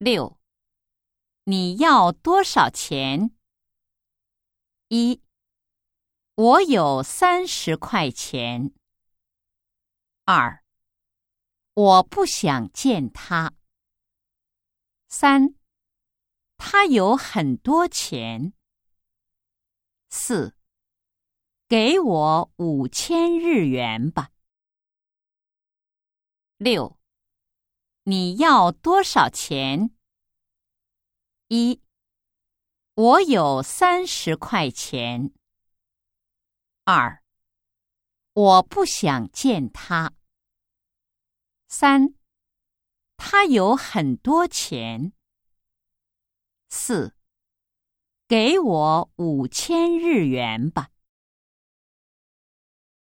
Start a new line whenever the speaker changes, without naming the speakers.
六，你要多少钱？一，我有三十块钱。二，我不想见他。三，他有很多钱。四，给我五千日元吧。六，你要多少钱？一，我有三十块钱。二，我不想见他。三，他有很多钱。四，给我五千日元吧。